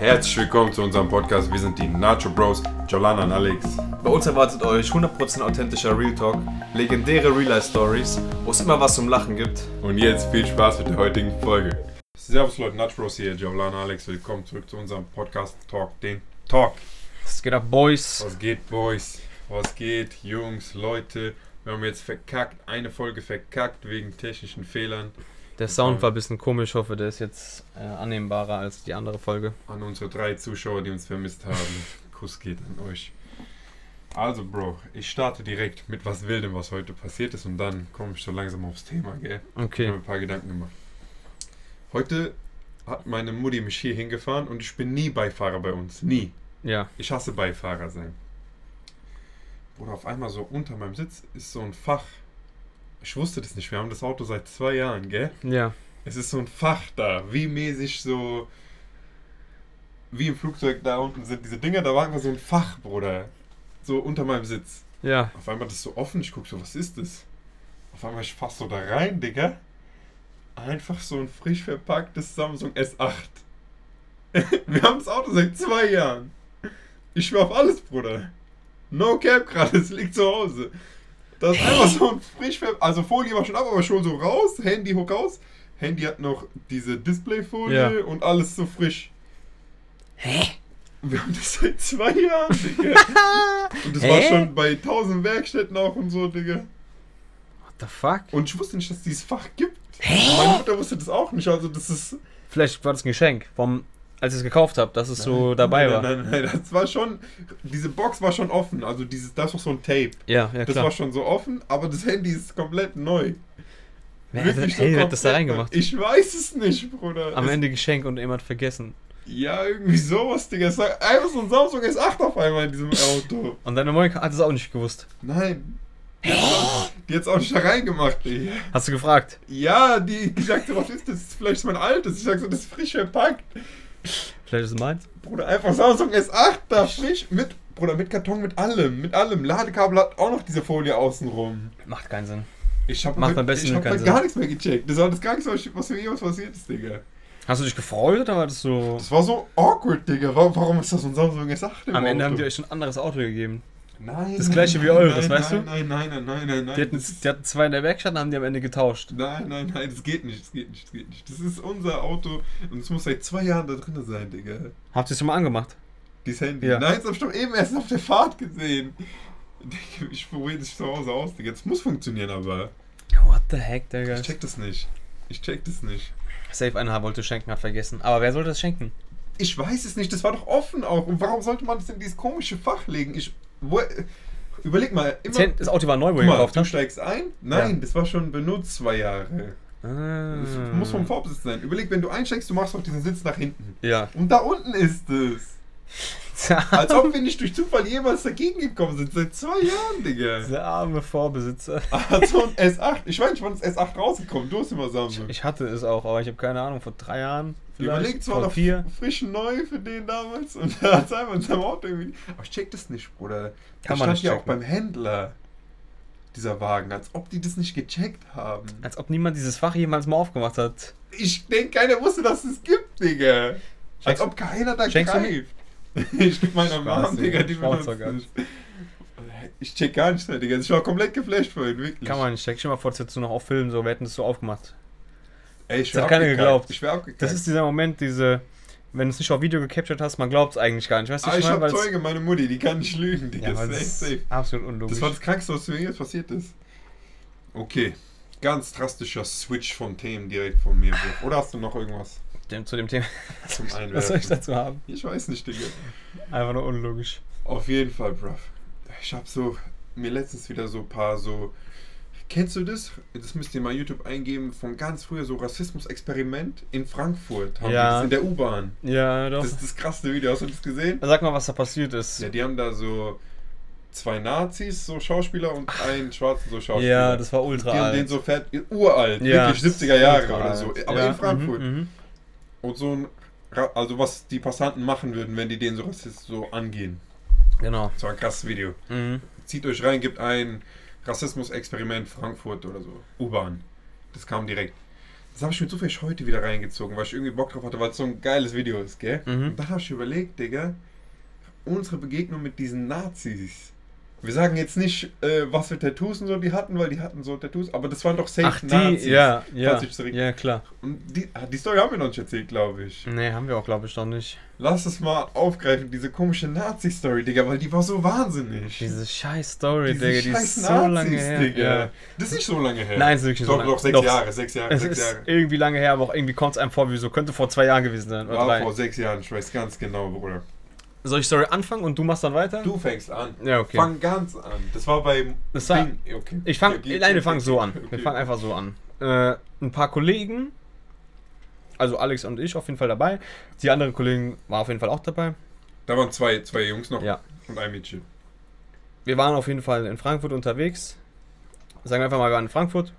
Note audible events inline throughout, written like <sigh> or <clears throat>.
Herzlich willkommen zu unserem Podcast. Wir sind die Nacho Bros, Jolana und Alex. Bei uns erwartet euch 100% authentischer Real Talk, legendäre Real Life Stories, wo es immer was zum Lachen gibt. Und jetzt viel Spaß mit der heutigen Folge. Servus Leute, Nacho Bros hier, Jolana, Alex. Willkommen zurück zu unserem Podcast Talk, den Talk. Was geht ab, Boys? Was geht, Boys? Was geht, Jungs, Leute? Wir haben jetzt verkackt, eine Folge verkackt wegen technischen Fehlern. Der Sound war ein bisschen komisch, ich hoffe, der ist jetzt äh, annehmbarer als die andere Folge. An unsere drei Zuschauer, die uns vermisst haben. <laughs> Kuss geht an euch. Also, Bro, ich starte direkt mit was Wildem, was heute passiert ist und dann komme ich so langsam aufs Thema, gell? Ich Okay. habe mir ein paar Gedanken gemacht. Heute hat meine Mutti mich hier hingefahren und ich bin nie Beifahrer bei uns. Nie. Ja. Ich hasse Beifahrer sein. Oder auf einmal so unter meinem Sitz ist so ein Fach. Ich wusste das nicht. Wir haben das Auto seit zwei Jahren, gell? Ja. Es ist so ein Fach da, wie mäßig so. Wie im Flugzeug da unten sind diese Dinger, da war einfach so ein Fach, Bruder. So unter meinem Sitz. Ja. Auf einmal das ist so offen, ich guck so, was ist das? Auf einmal ich fass so da rein, Digga. Einfach so ein frisch verpacktes Samsung S8. <laughs> Wir haben das Auto seit zwei Jahren. Ich schwör auf alles, Bruder. No cap gerade, es liegt zu Hause. Das ist einfach so ein frisch Also Folie war schon ab, aber schon so raus, Handy hoch raus. Handy hat noch diese Displayfolie Ja. und alles so frisch. Hä? Wir haben das seit zwei Jahren, Digga. <laughs> Und das war Hä? schon bei tausend Werkstätten auch und so, Digga. What the fuck? Und ich wusste nicht, dass es dieses Fach gibt. Meine Mutter wusste das auch nicht. Also das ist. Vielleicht war das ein Geschenk, vom, als ich es gekauft habe, dass es so Nein, dabei nein, war. Nein, nein, nein, das war schon. Diese Box war schon offen. Also dieses, da ist noch so ein Tape. Ja, ja Das klar. war schon so offen, aber das Handy ist komplett neu. Wer, hat, hey, wer hat das da reingemacht? Ich weiß es nicht, Bruder. Am es, Ende Geschenk und jemand vergessen. Ja, irgendwie sowas, Digga. Es war einfach so ein Samsung S8 auf einmal in diesem Auto. Und deine Monika hat es auch nicht gewusst. Nein. Die die hat's auch nicht da reingemacht, Digga. Hast du gefragt? Ja, die gesagt so, was ist das? Das ist vielleicht mein altes. Ich sag so, das ist frisch verpackt. Vielleicht ist es meins? Bruder, einfach Samsung S8 da frisch mit, Bruder, mit Karton, mit allem, mit allem. Ladekabel hat auch noch diese Folie außenrum. Macht keinen Sinn. Ich hab, Macht beim besten ich hab keinen Sinn. gar nichts mehr gecheckt. Das war das gar nichts, was was mir jemals passiert ist, Digga. Hast du dich gefreut oder war das so. Das war so awkward, Digga. Warum, warum ist das so ein Samsung S8 im Am Ende Auto? haben die euch ein anderes Auto gegeben. Nein. das nein, gleiche wie nein, eures, nein, weißt du? nein, Nein, nein, nein, nein, nein, nein. Die hatten, die hatten zwei in der Werkstatt und haben die am Ende getauscht. Nein, nein, nein, das geht nicht, das geht nicht, das geht nicht. Das ist unser Auto und es muss seit zwei Jahren da drin sein, Digga. Habt ihr es schon mal angemacht? Dieses Handy. Ja. Nein, das hab ich doch eben erst auf der Fahrt gesehen. Digga, Ich probiere das zu Hause aus, Digga. Das muss funktionieren, aber What the heck, Digga? ich check das nicht. Ich check das nicht. Safe einer wollte schenken, hat vergessen. Aber wer sollte das schenken? Ich weiß es nicht, das war doch offen auch. Und warum sollte man das in dieses komische Fach legen? Ich. Wo, überleg mal, immer. Das Auto war neu, wo ihr gekauft du habt. steigst ein? Nein, Ja. das war schon benutzt zwei Jahre. Das Ah. muss vom Vorbesitz sein. Überleg, wenn du einsteigst, du machst doch diesen Sitz nach hinten. Ja. Und da unten ist es. Als ob wir nicht durch Zufall jemals dagegen gekommen sind. Seit zwei Jahren, Digga. Dieser arme Vorbesitzer. Also ein S8. Ich weiß nicht, wann das S8 rausgekommen. Du hast immer Samsung. Ich hatte es auch, aber ich habe keine Ahnung, vor drei Jahren. Überlegt, es war vor noch vier. frisch neu für den damals und er <laughs> hat es einfach in seinem Auto irgendwie. Aber ich check das nicht, Bruder. Kann man stand nicht ja auch beim Händler. Dieser Wagen, als ob die das nicht gecheckt haben. Als ob niemand dieses Fach jemals mal aufgemacht hat. Ich denke, keiner wusste, dass es gibt, Digga. Als ob keiner da schenkst du greift. <laughs> Ich geb meiner Mom, Digga. Die benutzt. Ich check gar nicht, Digga. Ich war komplett geflasht vorhin, wirklich. Kann man nicht. Steck schon mal vor, das hättest du noch auf Film, so, wir hätten das so aufgemacht. Ey, ich Das hat keiner geglaubt. Ich wäre abgekackt. Das ist dieser Moment, diese, wenn du es nicht auf Video gecaptured hast, man glaubt es eigentlich gar nicht. Weißt du, ah, ich meine? hab Weil es- Zeuge, meine Mutti, die kann nicht lügen, Digga. Ja, weil safe, das safe. ist absolut unlogisch. Das war das Krankste, was mir jetzt passiert ist. Okay. Ganz drastischer Switch von Themen direkt von mir. Oder hast du noch irgendwas dem, zu dem Thema. <laughs> zum Einwerfen? Was soll ich dazu haben? Ich weiß nicht, Digga. Einfach nur unlogisch. Auf jeden Fall, bruv. Ich hab so mir letztens wieder so ein paar so. Kennst du das? Das müsst ihr mal YouTube eingeben von ganz früher so Rassismus-Experiment in Frankfurt. Haben Ja. das in der U-Bahn. Ja, doch. Das ist das krasse Video. Hast du das gesehen? Sag mal, was da passiert ist. Ja, die haben da so zwei Nazis, so Schauspieler und einen schwarzen so Schauspieler. Ja, das war ultra Die haben alt. den so fett, uralt, Ja, wirklich 70er Jahre oder so. Aber ja, in Frankfurt. Mhm, mhm. Und so ein, also was die Passanten machen würden, wenn die den so rassistisch so angehen. Genau. Das war ein krasses Video. Mhm. Zieht euch rein, gibt ein Rassismus-Experiment Frankfurt oder so. U-Bahn. Das kam direkt. Das habe ich mir zufällig heute wieder reingezogen, weil ich irgendwie Bock drauf hatte, weil es so ein geiles Video ist, gell? Mhm. Und dann habe ich überlegt, Digga, unsere Begegnung mit diesen Nazis. Wir sagen jetzt nicht, äh, was für Tattoos und so die hatten, weil die hatten so Tattoos, aber das waren doch safe Ach, die, Nazis. ja, ja, ja, klar. Und die, ah, die Story haben wir noch nicht erzählt, glaube ich. Nee, haben wir auch, glaube ich, noch nicht. Lass es mal aufgreifen, diese komische Nazi-Story, Digga, weil die war so wahnsinnig. Diese scheiß Story, Diese Digga, die scheiß ist so lange her. Digga. Ja. Das ist nicht so lange her. Nein, ist wirklich Doch, so lange. doch, sechs Doch, Jahre, sechs Jahre, Es sechs ist Jahre. irgendwie lange her, aber auch irgendwie kommt es einem vor, wie so, könnte vor zwei Jahren gewesen sein. Oder War drei. vor sechs Jahren, ich weiß ganz genau, Bruder. Soll ich Story anfangen und du machst dann weiter? Du fängst an. Ja, okay. Fang ganz an. Das war beim Das war-. Okay. Ich fang, Ja, nein, wir fangen so an. okay. Wir fangen einfach so an. Äh, ein paar Kollegen, also Alex und ich auf jeden Fall dabei. Die anderen Kollegen waren auf jeden Fall auch dabei. Da waren zwei, zwei Jungs noch Ja. und ein Mädchen. Wir waren auf jeden Fall in Frankfurt unterwegs. Sagen wir einfach mal, wir waren in Frankfurt.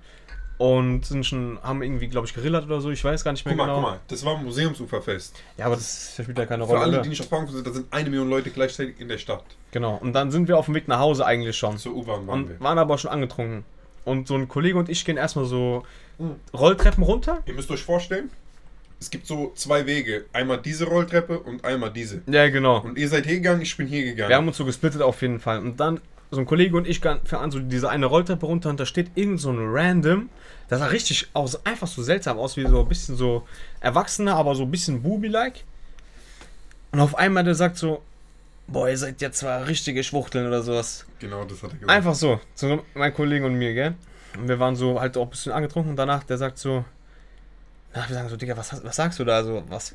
Und sind schon, haben irgendwie, glaube ich, gerillert oder so. Ich weiß gar nicht mehr Guck mal, genau. guck mal, das war ein Museumsuferfest. Ja, aber das spielt ja keine Für Rolle. alle, oder? die nicht aus Frankfurt sind, da sind eine Million Leute gleichzeitig in der Stadt. Genau. Und dann sind wir auf dem Weg nach Hause eigentlich schon. Zur U-Bahn waren Und wir. waren aber schon angetrunken. Und so ein Kollege und ich gehen erstmal so Mhm. Rolltreppen runter. Ihr müsst euch vorstellen, es gibt so zwei Wege. Einmal diese Rolltreppe und einmal diese. Ja, genau. Und ihr seid hier gegangen, ich bin hier gegangen. Wir haben uns so gesplittet auf jeden Fall. Und dann, so ein Kollege und ich fangen an, so diese eine Rolltreppe runter und da steht irgend so ein Random. Das sah richtig aus, einfach so seltsam aus, wie so ein bisschen so Erwachsener, aber so ein bisschen Bubi-like. Und auf einmal der sagt so, boah, ihr seid ja zwar richtige Schwuchteln oder sowas. genau, das hat er gesagt. Einfach so, zu meinem Kollegen und mir, gell? Und wir waren so halt auch ein bisschen angetrunken und danach, der sagt so, na, wir sagen so, Digga, was, was sagst du da? Also, was,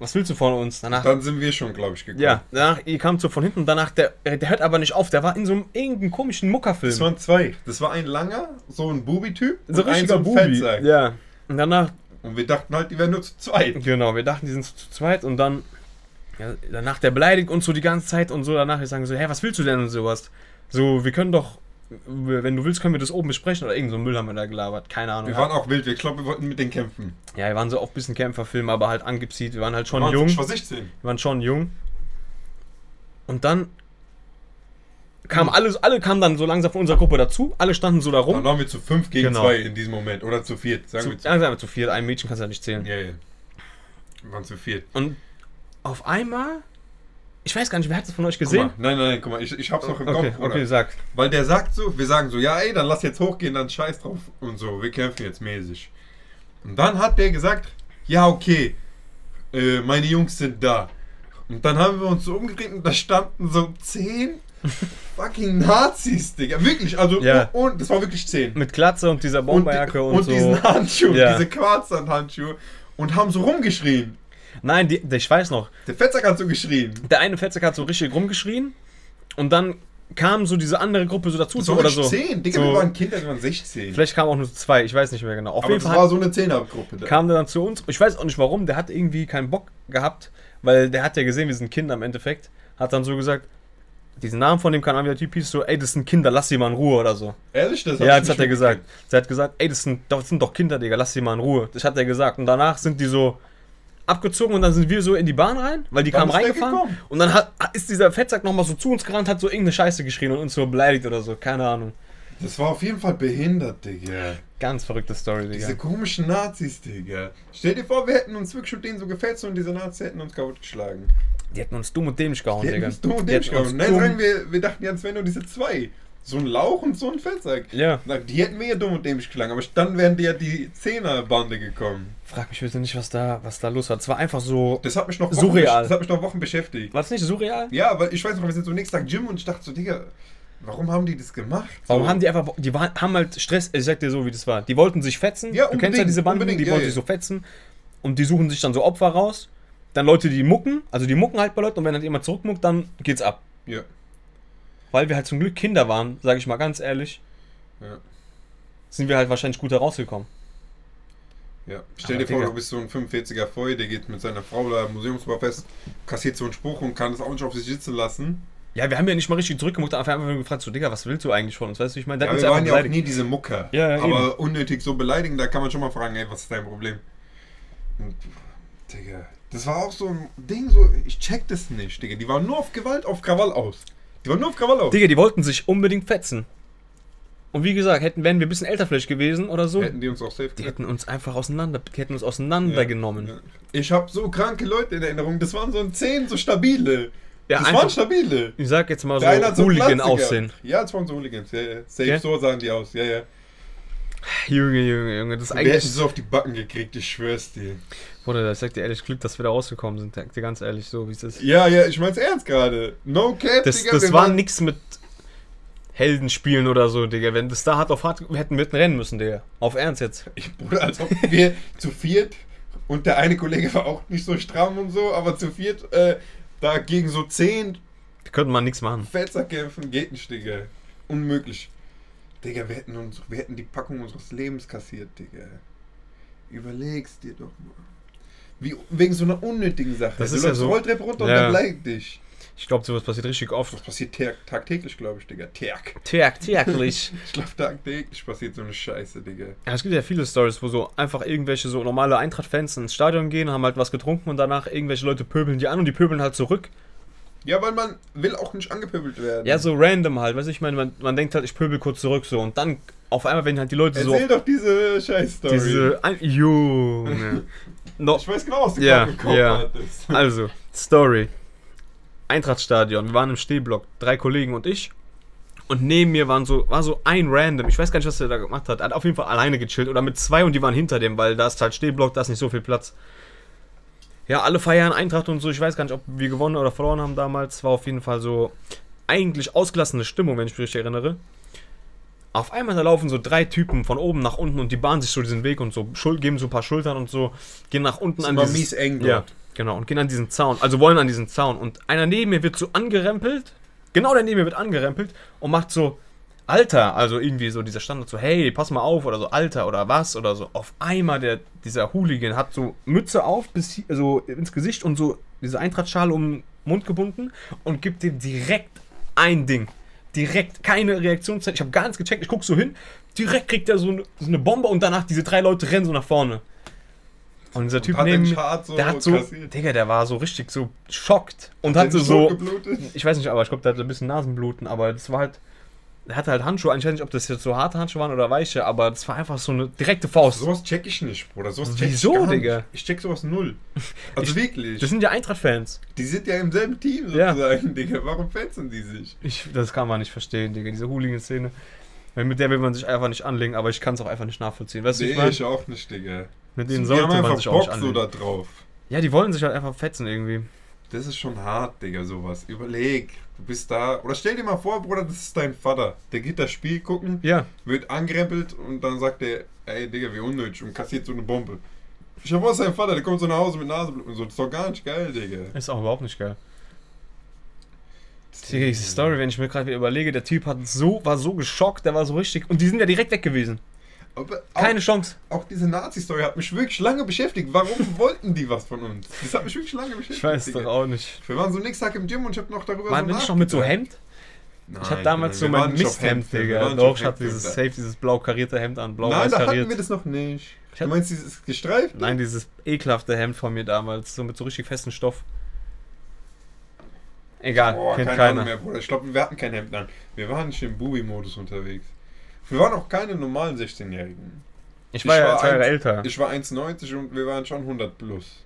was willst du von uns? Danach, Dann sind wir schon, glaube ich, gekommen. ja, danach, ihr kamt so von hinten und danach, der, der hört aber nicht auf, der war in so einem irgendeinem komischen Muckerfilm. Das waren zwei. Das war ein langer, so ein Bubi-Typ. so ein richtiger ein Bubi. Fettsack. Ja. Und danach, Und wir dachten halt, die wären nur zu zweit. genau, wir dachten, die sind zu, zu zweit und dann, ja, danach, der beleidigt uns so die ganze Zeit und so, danach, wir sagen so, hä, was willst du denn und sowas? So, wir können doch, wenn du willst, können wir das oben besprechen oder irgend so Müll haben wir da gelabert, keine Ahnung. Wir waren auch wild. Wir glaube, wir wollten mit denen kämpfen. Ja, wir waren so auch ein bisschen Kämpferfilm, aber halt angepsieht. Wir waren halt schon Wir waren- jung. Ich Wir war 16. waren schon jung. Und dann kamen alle, alle kamen dann so langsam von unserer Gruppe dazu. Alle standen so da Dann rum. waren wir zu fünf gegen Genau. zwei in diesem Moment. Oder zu viert. Sagen Zu, wir zu ja, sagen wir zu viert. Ein Mädchen kannst du ja nicht zählen. Ja, ja. Wir waren zu viert. Und auf einmal, ich weiß gar nicht, wer hat das von euch gesehen? mal. Nein, nein, nein, guck mal. Ich, ich hab's noch im Okay, Kopf. Bruder. okay, sag. Weil der sagt so, wir sagen so, ja ey, dann lass jetzt hochgehen, dann scheiß drauf und so, wir kämpfen jetzt mäßig. Und dann hat der gesagt, ja okay, äh, meine Jungs sind da. Und dann haben wir uns so umgedreht und da standen so zehn <laughs> fucking Nazis, Digga. Wirklich, also Ja. und das war wirklich zehn. Mit Glatze und dieser Und, Bomberjacke und, und so. diesen Handschuh, Ja. diese Quarzsandhandschuhe und haben so rumgeschrien. Nein, die, ich weiß noch. Der Fettsack hat so geschrien. Der eine Fettsack hat so richtig rumgeschrien. Und dann kam so diese andere Gruppe so dazu. So, oder so. Digga, so, wir waren Kinder, wir waren 16. Vielleicht kamen auch nur zwei, ich weiß nicht mehr genau. Auf Aber jeden das Fall war so eine Zehnergruppe da. kam der dann zu uns. Ich weiß auch nicht warum, der hat irgendwie keinen Bock gehabt, weil der hat ja gesehen, wir sind Kinder im Endeffekt. Hat dann so gesagt, diesen Namen von dem kann der Typ hieß so, ey, das sind Kinder, lass sie mal in Ruhe oder so. Ehrlich, das ja, ich das hat er gesagt. Der hat gesagt, ey, das sind, das sind doch Kinder, Digga, lass sie mal in Ruhe. Das hat er gesagt. Und danach sind die so abgezogen und dann sind wir so in die Bahn rein, weil die kamen reingefahren. Und dann hat, ist dieser Fettsack nochmal so zu uns gerannt, hat so irgendeine Scheiße geschrien und uns so beleidigt oder so. Keine Ahnung. Das war auf jeden Fall behindert, Digga. Ganz verrückte Story, Digga. Diese komischen Nazis, Digga. Stell dir vor, wir hätten uns wirklich mit denen so gefetzt und diese Nazis hätten uns kaputt geschlagen. Die hätten uns dumm und dämlich gehauen, Die Digga. uns dumm und dämlich gehauen. Nein, sagen wir, wir dachten ja, es wären nur diese zwei. So ein Lauch und so ein Fettsack. Ja. Die hätten mir ja dumm und dämlich geschlagen, aber dann wären die ja die Zehnerbande gekommen. Frag mich bitte nicht, was da, was da los war. Es war einfach so. Das hat mich noch Wochen, Surreal. Das hat mich noch Wochen beschäftigt. War es nicht surreal? Ja, weil ich weiß noch, wir sind so nächsten Tag Gym und ich dachte so, Digga, warum haben die das gemacht? Warum so. haben die einfach. Die waren, haben halt Stress. Ich sag dir so, wie das war. Die wollten sich fetzen. Ja, du kennst ja diese Banden, die ja, wollten ja. sich so fetzen. Und die suchen sich dann so Opfer raus. Dann Leute, die mucken. Also die mucken halt bei Leuten. Und wenn dann jemand zurückmuckt, dann geht's ab. Ja. Weil wir halt zum Glück Kinder waren, sage ich mal ganz ehrlich, Ja. sind wir halt wahrscheinlich gut herausgekommen. Ja, stell Aber dir vor, Digga. du bist so ein 45er Voll, der geht mit seiner Frau da im Museumsüberfest, kassiert so einen Spruch und kann das auch nicht auf sich sitzen lassen. Ja, wir haben ja nicht mal richtig zurückgemuckt, einfach nur gefragt, so, Digga, was willst du eigentlich von uns? Weißt du, ich meine, Ja, wir einfach waren ja auch nie diese Mucker. Ja, ja, aber unnötig so beleidigen, da kann man schon mal fragen, ey, was ist dein Problem? Und, Digga, das war auch so ein Ding, so, ich check das nicht, Digga. Die waren nur auf Gewalt, auf Krawall aus. Die waren nur auf Krawall aus. Digga, die wollten sich unbedingt fetzen. Und wie gesagt, hätten, wären wir ein bisschen älter vielleicht gewesen oder so, Hätten die uns auch safe die hätten uns einfach auseinander, die hätten uns auseinandergenommen. Ja. Ich habe so kranke Leute in Erinnerung. Das waren so ein 10 so stabile. Ja, das einfach- waren stabile. Ich sag jetzt mal so Der eine hat so Hooligan Plastik aussehen. gehabt. Ja, das waren so Hooligans. Ja, ja. Safe, Gell? so sahen die aus. Ja, ja. Junge, Junge, Junge, das ist Wir hätten eigentlich. so auf die Backen gekriegt, ich schwör's dir. Bruder, ich sag dir ehrlich, Glück, dass wir da rausgekommen sind. Sag dir ganz ehrlich, so wie es ist. Ja, ja, ich mein's ernst gerade. No cap, Das, Digga. das war waren- nix mit Heldenspielen oder so, Digga. Wenn das da hart auf hart, wir hätten mitten rennen müssen, Digga. Auf Ernst jetzt. Ich, Bruder, als ob wir zu viert und der eine Kollege war auch nicht so stramm und so, aber zu viert äh, da gegen so 10 Wir könnten mal nichts machen. Fetzer kämpfen, geht nicht, Digga. Unmöglich. Digga, wir hätten, uns, wir hätten die Packung unseres Lebens kassiert, Digga. Überleg's dir doch mal. Wie, wegen so einer unnötigen Sache. Das du ist ja so- Rolltreppe runter Ja. und dann bleibt dich. Ich glaube, sowas passiert richtig oft. Das passiert tag tagtäglich, glaube ich, Digga. Tag. Tag, täglich. <laughs> Ich glaube, tagtäglich passiert so eine Scheiße, Digga. Ja, es gibt ja viele Stories, wo so einfach irgendwelche so normale Eintracht-Fans ins Stadion gehen, haben halt was getrunken und danach irgendwelche Leute pöbeln die an und die pöbeln halt zurück. Ja, weil man will auch nicht angepöbelt werden. Ja, so random halt, weißt du, ich meine, man, man denkt halt, ich pöbel kurz zurück so und dann auf einmal, wenn halt die Leute so Erzähl doch diese Scheiß-Story. diese Junge. <laughs> no, Ich weiß genau, was du Ja, Kopf ja. hattest. <laughs> also, Story. Eintrachtstadion, wir waren im Stehblock, drei Kollegen und ich. Und neben mir waren so, war so ein random, ich weiß gar nicht, was der da gemacht hat. Er hat auf jeden Fall alleine gechillt oder mit zwei und die waren hinter dem, weil da ist halt Stehblock, da ist nicht so viel Platz. Ja, alle feiern Eintracht und so. Ich weiß gar nicht, ob wir gewonnen oder verloren haben damals. War auf jeden Fall so eigentlich ausgelassene Stimmung, wenn ich mich richtig erinnere. Auf einmal da laufen so drei Typen von oben nach unten und die bahnen sich so diesen Weg und so, geben so ein paar Schultern und so, gehen nach unten Das an war dieses- mies eng Ja, dort. genau. Und gehen an diesen Zaun. Also wollen an diesen Zaun. Und einer neben mir wird so angerempelt. Genau der neben mir wird angerempelt und macht so, Alter, also irgendwie so dieser Standard so, hey, pass mal auf oder so, Alter oder was oder so. Auf einmal der, dieser Hooligan hat so Mütze auf, bis hier, so ins Gesicht und so diese Eintrachtschale um den Mund gebunden und gibt dem direkt ein Ding. Direkt, keine Reaktionszeit. Ich habe gar nichts gecheckt. Ich guck so hin. Direkt kriegt er so eine, so eine Bombe und danach diese drei Leute rennen so nach vorne. Und dieser Typ hat neben so der hat so, kassiert. Digga, der war so richtig so schockt und Hat hatte so, geblutet? ich weiß nicht, aber ich glaube, der hatte ein bisschen Nasenbluten, aber das war halt, der hatte halt Handschuhe, ich weiß nicht, ob das jetzt so harte Handschuhe waren oder weiche, aber das war einfach so eine direkte Faust. Sowas check ich nicht, Bruder. Sowas check Wieso, ich gar Digga? Nicht. Ich check sowas null. <laughs> Also wirklich. Das sind ja Eintracht-Fans. die sind ja im selben Team Ja. sozusagen, <laughs> Digga. Warum fenzen die sich? Ich, das kann man nicht verstehen, Digga, diese Hooligan-Szene. Mit der will man sich einfach nicht anlegen, aber ich kann es auch einfach nicht nachvollziehen. Weißt du, Nee, ich mein, ich auch nicht, Digga. mit denen die sollte man sich auch nicht Bock so anlegen. da drauf. Ja, die wollen sich halt einfach fetzen irgendwie. Das ist schon hart, Digga, sowas. Überleg, du bist da. Oder stell dir mal vor, Bruder, das ist dein Vater. Der geht das Spiel gucken, Ja, wird angerempelt und dann sagt er, ey, Digga, wie unnötig und kassiert so eine Bombe. Ich hab auch seinen Vater, der kommt so nach Hause mit Nasenbluten und so. Das ist doch gar nicht geil, Digga. ist auch überhaupt nicht geil. Digga, diese Story, wenn ich mir gerade wieder überlege, der Typ hat so, war so geschockt, der war so richtig. Und die sind ja direkt weg gewesen. Aber auch, Keine Chance. auch diese Nazi-Story hat mich wirklich lange beschäftigt. Warum <laughs> wollten die was von uns? Das hat mich wirklich lange beschäftigt. Ich weiß doch auch nicht. Wir waren so nächsten Tag im Gym und ich hab noch darüber Waren wir nicht noch mit so. Hemd? Nein, Ich hatte damals so mein Misthemd, Digga. Doch, ich hatte dieses safe, dieses blau karierte Hemd an, Nein, blau-weiß da hatten wir das noch nicht. Ich Du meinst dieses gestreifte? Nein, dieses ekelhafte Hemd von mir damals, so mit so richtig festem Stoff. Egal, Boah, kennt keine keiner. Ahnung mehr, Bruder. Ich glaube, wir hatten kein Hemd an. Wir waren nicht im Bubi-Modus unterwegs. Wir waren auch keine normalen 16-Jährigen. Ich war ja war zwei Jahre älter. Ich war 1,90 und wir waren schon 100 plus.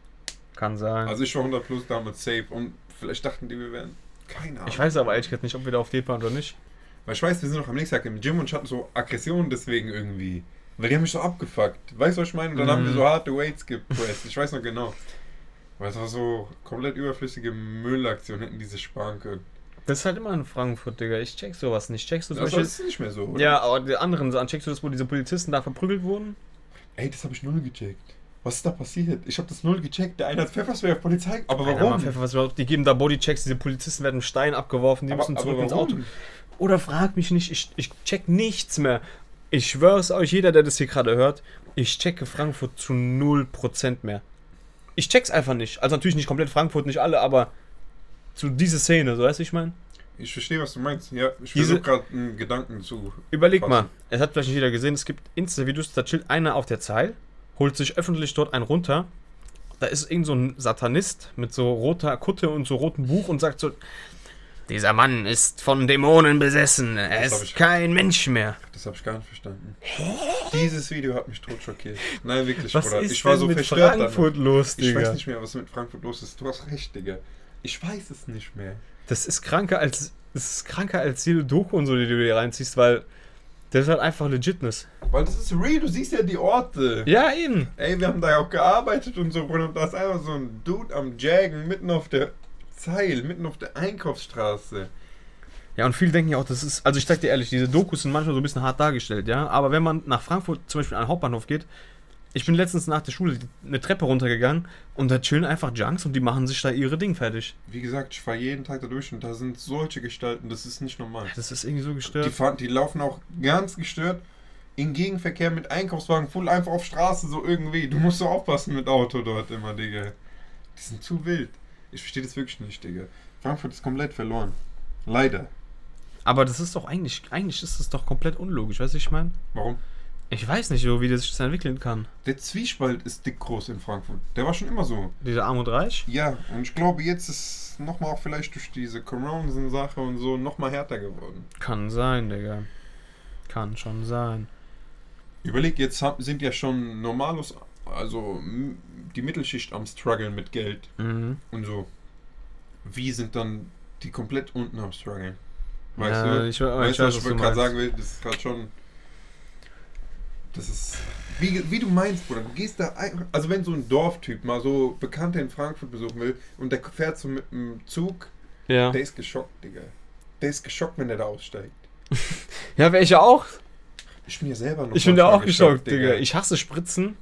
Kann sein. Also ich war 100 plus damals safe und vielleicht dachten die, wir wären. Keine Ahnung. ich weiß aber ehrlich gesagt nicht, ob wir da auf die waren oder nicht. Weil ich weiß, wir sind noch am nächsten Tag im Gym und ich hatte so Aggressionen deswegen irgendwie. Weil die haben mich so abgefuckt. Weißt du, was ich meine? Und dann haben wir Mhm. so harte Weights gepresst. Ich weiß noch genau. Weil es war so komplett überflüssige Müllaktion, hätten diese sparen können. Das ist halt immer in Frankfurt, Digga. Ich check sowas nicht. Checkst du Das Beispiel. ist nicht mehr so, oder? Ja, aber die anderen Sachen, checkst du das, wo diese Polizisten da verprügelt wurden? Ey, das habe ich null gecheckt. Was ist da passiert? Ich habe das null gecheckt. Der eine hat Pfefferspray auf Polizei. Aber warum? mal Pfeffer, was überhaupt- die geben da Bodychecks, diese Polizisten werden Stein abgeworfen, die Aber- müssen zurück ins? Auto. Oder frag mich nicht, ich, ich check nichts mehr. Ich schwör's euch, jeder, der das hier gerade hört, ich checke Frankfurt zu 0% mehr. Ich check's einfach nicht. Also natürlich nicht komplett Frankfurt, nicht alle, aber zu dieser Szene, so weißt du, ich meine? Ich verstehe, was du meinst. Ja, ich versuche gerade einen Gedanken zu. Überleg Fassen. mal, es hat vielleicht nicht jeder gesehen, es gibt Insta-Videos, da chillt einer auf der Zeil, holt sich öffentlich dort einen runter. Da ist irgend so ein Satanist mit so roter Kutte und so rotem Buch und sagt so: Dieser Mann ist von Dämonen besessen. Er Das ist ich- kein Mensch mehr. Das habe ich gar nicht verstanden. Dieses Video hat mich tot schockiert. Nein, wirklich, Was Bruder. ist ich war denn so mit verstört. danach. Frankfurt los, Ich Digga? weiß nicht mehr, was mit Frankfurt los ist. Du hast recht, Digga. Ich weiß es nicht mehr. Das ist kranker als das ist kranker als jede Doku und so, die du dir reinziehst, weil das ist halt einfach Legitness. Weil das ist real, du siehst ja die Orte. Ja, eben. Ey, wir haben da ja auch gearbeitet und so. Und da ist einfach so ein Dude am Jaggen mitten auf der Zeil, mitten auf der Einkaufsstraße. Ja, und viele denken ja auch, das ist, also ich sag dir ehrlich, diese Dokus sind manchmal so ein bisschen hart dargestellt, ja. Aber wenn man nach Frankfurt zum Beispiel an den Hauptbahnhof geht, ich bin letztens nach der Schule eine Treppe runtergegangen und da chillen einfach Junks und die machen sich da ihre Ding fertig. Wie gesagt, ich fahre jeden Tag da durch und da sind solche Gestalten, das ist nicht normal. Das ist irgendwie so Die, gestört. fahren, die laufen auch ganz gestört in Gegenverkehr mit Einkaufswagen, voll einfach auf Straße, so irgendwie. Du musst so aufpassen mit Auto dort immer, Digga. Die sind zu wild. Ich verstehe das wirklich nicht, Digga. Frankfurt ist komplett verloren. Leider. Aber das ist doch eigentlich, eigentlich ist das doch komplett unlogisch, weißt du, ich meine? Warum? Ich weiß nicht so, wie das sich entwickeln kann. Der Zwiespalt ist dick groß in Frankfurt. Der war schon immer so. Dieser Arm und Reich? Ja, und ich glaube, jetzt ist nochmal auch vielleicht durch diese Corona-Sache und so nochmal härter geworden. Kann sein, Digga. Kann schon sein. Überleg, jetzt sind ja schon normalos, also die Mittelschicht am struggeln mit Geld Mhm. und so. Wie sind dann die komplett unten am struggeln? Weißt ja, du? Ich, weißt, ich weiß, was ich was du gerade sagen will? Das ist gerade schon. Das ist. Wie, wie du meinst, Bruder. Du gehst da ein, Also, wenn so ein Dorftyp mal so Bekannte in Frankfurt besuchen will und der fährt so mit dem Zug, Ja. der ist geschockt, Digga. Der ist geschockt, wenn der da aussteigt. <laughs> Ja, wäre ich ja auch. Ich bin ja selber noch. Ich bin da auch geschockt, Digga. Ich hasse Spritzen.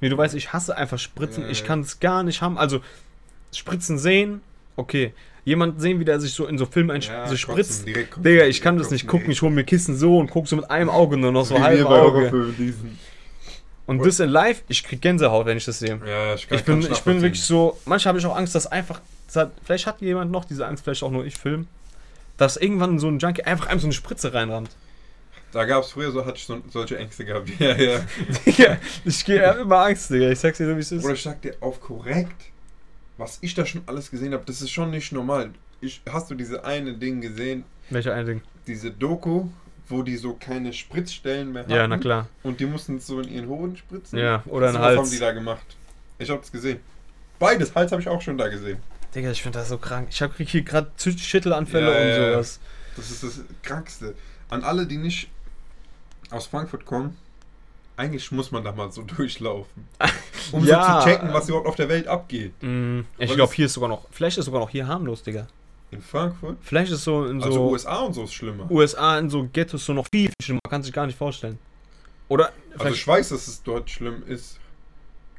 Wie du weißt, ich hasse einfach Spritzen. Ja, Ich kann es gar nicht haben. Also, Spritzen sehen, okay. Jemand sehen, wie der sich so in so Filmen einsch- ja, so spritzt. kotzen, direkt Digga, ich kann das nicht gucken. Ich hole mir Kissen so und gucke so mit einem Auge nur noch so halb Auge. Und das in live, ich krieg Gänsehaut, wenn ich das sehe. Ja, ich kann Ich bin, ich bin wirklich so, manchmal habe ich auch Angst, dass einfach, das hat- vielleicht hat jemand noch diese Angst, vielleicht auch nur ich film, dass irgendwann so ein Junkie einfach einem so eine Spritze reinrammt. Da gab es früher so, hatte ich so, solche Ängste gehabt. <laughs> Ja, ja. Digga, ich gehe immer Angst, Digga. Ich sag's dir so, wie es ist. Oder ich sag dir auf korrekt, was ich da schon alles gesehen habe, das ist schon nicht normal. Ich, hast du diese eine Ding gesehen, Welcher eine Ding? diese Doku, wo die so keine Spritzstellen mehr hatten? Ja, na klar. Und die mussten es so in ihren Hoden spritzen? Ja, oder in so den was Hals. haben die da gemacht? Ich hab's gesehen. Beides, Hals habe ich auch schon da gesehen. Digga, ich finde das so krank. Ich hab krieg hier gerade Schüttelanfälle Ja, und sowas. Das ist das Krankste. An alle, die nicht aus Frankfurt kommen, eigentlich muss man da mal so <laughs> durchlaufen. Um Ja. so zu checken, was überhaupt auf der Welt abgeht. Mm, ich glaube, hier ist sogar noch, vielleicht ist sogar noch hier harmlos, Digga. In Frankfurt? Vielleicht ist so in so Also USA und so ist schlimmer. USA in so Ghettos so noch viel schlimmer. Man kann sich gar nicht vorstellen. Oder Also ich weiß, dass es dort schlimm ist.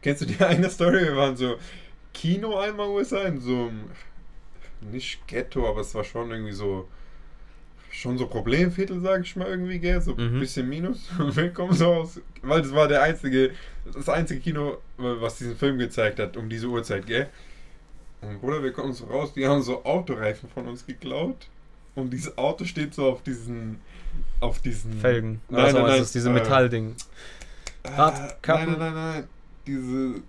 Kennst du die <laughs> eine Story? Wir waren so Kino einmal USA in so einem nicht Ghetto, aber es war schon irgendwie so schon so Problemviertel, sag ich mal irgendwie, gell? So ein Mhm. bisschen Minus. Und <laughs> wir kommen so aus, weil das war der einzige, das einzige Kino, was diesen Film gezeigt hat, um diese Uhrzeit, gell? Und Bruder, wir kommen so raus, die haben so Autoreifen von uns geklaut. Und dieses Auto steht so auf diesen, auf diesen Felgen. Nein, also, nein, was nein. ist diese äh, Metallding. Rad, Radkappen. nein, nein, nein, nein. Diese,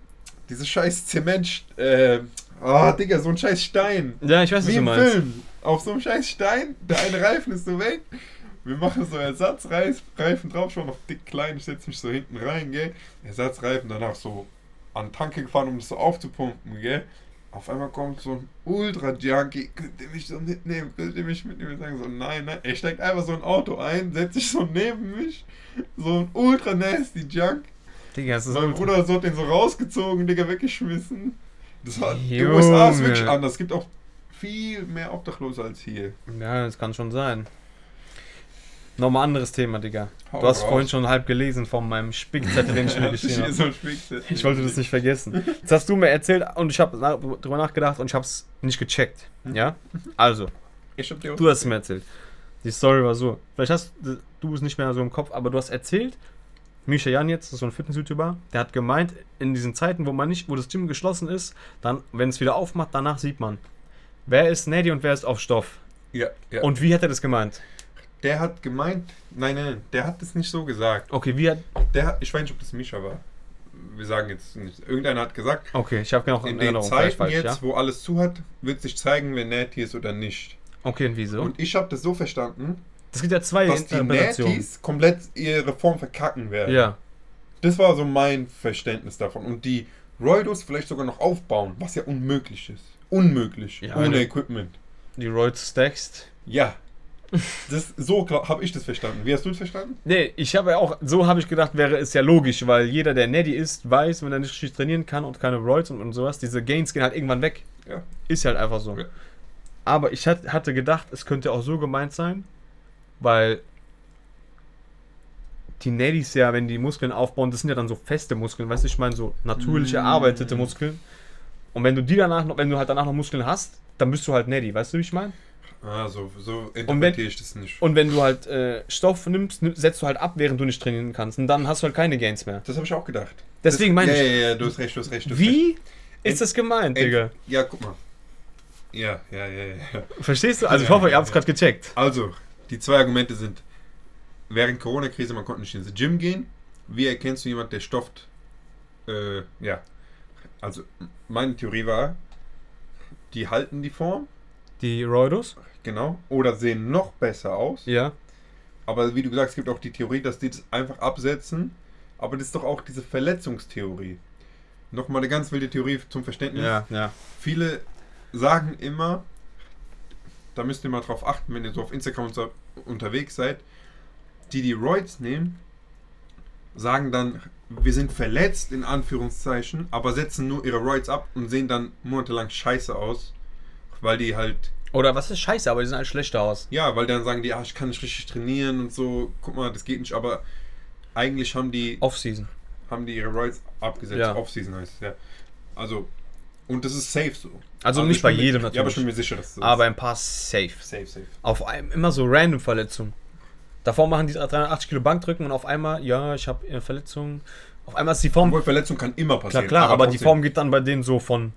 diese scheiß Zement. Äh, ah, Digga, so ein scheiß Stein. Ja, ich weiß, was Wie du im meinst. Film. Auf so einem scheiß Stein. Der eine Reifen ist so weg. Wir machen so Ersatzreifen drauf, schon auf dick klein. Ich setze mich so hinten rein, gell. Ersatzreifen, danach so an Tanke gefahren, um das so aufzupumpen, gell. Auf einmal kommt so ein Ultra-Junkie, könnt ihr mich so mitnehmen, könnt ihr mich mitnehmen? Wir sagen so, nein, nein. Er steigt einfach so ein Auto ein, setzt sich so neben mich, so ein ultra-nasty-Junk. Digga, das ist Mein ultra- Bruder so hat den so rausgezogen, Digga, weggeschmissen. Das war, die. USA ist wirklich anders. Es gibt auch viel mehr Obdachlose als hier. Ja, das kann schon sein. Nochmal anderes Thema, Digga. Hau Du hast raus. vorhin schon halb gelesen von meinem Spickzettel, den ich mir <laughs> geschrieben habe. so. Ich wollte das nicht vergessen. Das hast du mir erzählt und ich habe drüber nachgedacht und ich habe es nicht gecheckt. Ja? Also, du hast es mir erzählt. Die Story war so. Vielleicht hast du es nicht mehr so im Kopf, aber du hast erzählt, Misha Jan jetzt, das ist so ein Fitness-YouTuber, der hat gemeint, in diesen Zeiten, wo man nicht, wo das Gym geschlossen ist, dann, wenn es wieder aufmacht, danach sieht man, wer ist Neddy und wer ist auf Stoff. Ja, ja. Und wie hat er das gemeint? der hat gemeint, nein, nein, nein, der hat das nicht so gesagt. Okay, wie hat. Der ich weiß nicht, ob das Misha war. Wir sagen jetzt nicht. Irgendeiner hat gesagt, Okay, ich habe noch in in den Erinnerung, Zeiten falsch, jetzt, ja? wo alles zu hat, wird sich zeigen, wer hier ist oder nicht. Okay, und wieso? Und ich habe das so verstanden, das gibt ja zwei dass die. Natties komplett ihre Form verkacken werden. Ja. Das war so mein Verständnis davon. Und die Roidos vielleicht sogar noch aufbauen, was ja unmöglich ist. Unmöglich. Ja, ohne ne. Equipment. Die Roids stackst. Ja. Das, so habe ich das verstanden. Wie hast du es verstanden? Nee, ich habe ja auch, so habe ich gedacht, wäre es ja logisch, weil jeder, der Neddy ist, weiß, wenn er nicht richtig trainieren kann und keine Roids und, und sowas, diese Gains gehen halt irgendwann weg. Ja. Ist halt einfach so. Ja. Aber ich hat, hatte gedacht, es könnte auch so gemeint sein, weil die Neddies ja, wenn die Muskeln aufbauen, das sind ja dann so feste Muskeln, weißt du, ich meine, so natürlich Mm. erarbeitete Muskeln. Und wenn du die danach noch, wenn du halt danach noch Muskeln hast, dann bist du halt Neddy, weißt du, wie ich meine? Ah, so, so interpretiere ich das nicht. Und wenn du halt äh, Stoff nimmst, nimm- setzt du halt ab, während du nicht trainieren kannst. Und dann hast du halt keine Gains mehr. das habe ich auch gedacht. Deswegen das, meine ja, ich- Ja, ja, du hast recht, du hast recht. Du hast recht. Wie ist das gemeint, Ent- Digga? Ja, guck mal. Ja, ja, ja, ja. ja. Verstehst du? Also ich Ja, hoffe, ihr ja, habt es ja. gerade gecheckt. Also, die zwei Argumente sind, während Corona-Krise, man konnte nicht ins Gym gehen. Wie erkennst du jemanden, der stofft? Äh, ja. Also, meine Theorie war, die halten die Form, Die Roidos? genau, oder sehen noch besser aus. Ja. Aber wie du gesagt hast, es gibt auch die Theorie, dass die das einfach absetzen. Aber das ist doch auch diese Verletzungstheorie. Nochmal eine ganz wilde Theorie zum Verständnis. ja. Viele sagen immer, da müsst ihr mal drauf achten, wenn ihr so auf Instagram unter, unterwegs seid, die die Roids nehmen, sagen dann, wir sind verletzt, in Anführungszeichen, aber setzen nur ihre Roids ab und sehen dann monatelang scheiße aus, weil die halt, Oder was ist scheiße, aber die sehen halt schlechter aus. ja, weil dann sagen die, ah, ich kann nicht richtig trainieren und so, guck mal, das geht nicht, aber eigentlich haben die, Off-Season. haben die ihre Roids abgesetzt, Ja. Off-Season heißt es, ja. Also, und das ist safe so. Also ich nicht bei bin mir- jedem Ja, aber natürlich. ich bin mir sicher, dass das aber ein paar safe. Safe, safe. Auf einem immer so random Verletzungen. Davor machen die 380 Kilo Bankdrücken und auf einmal, ja, ich habe eine Verletzung. Auf einmal ist die Form. Obwohl Verletzung kann immer Klar, passieren. klar, aber, die trotzdem. Form geht dann bei denen so von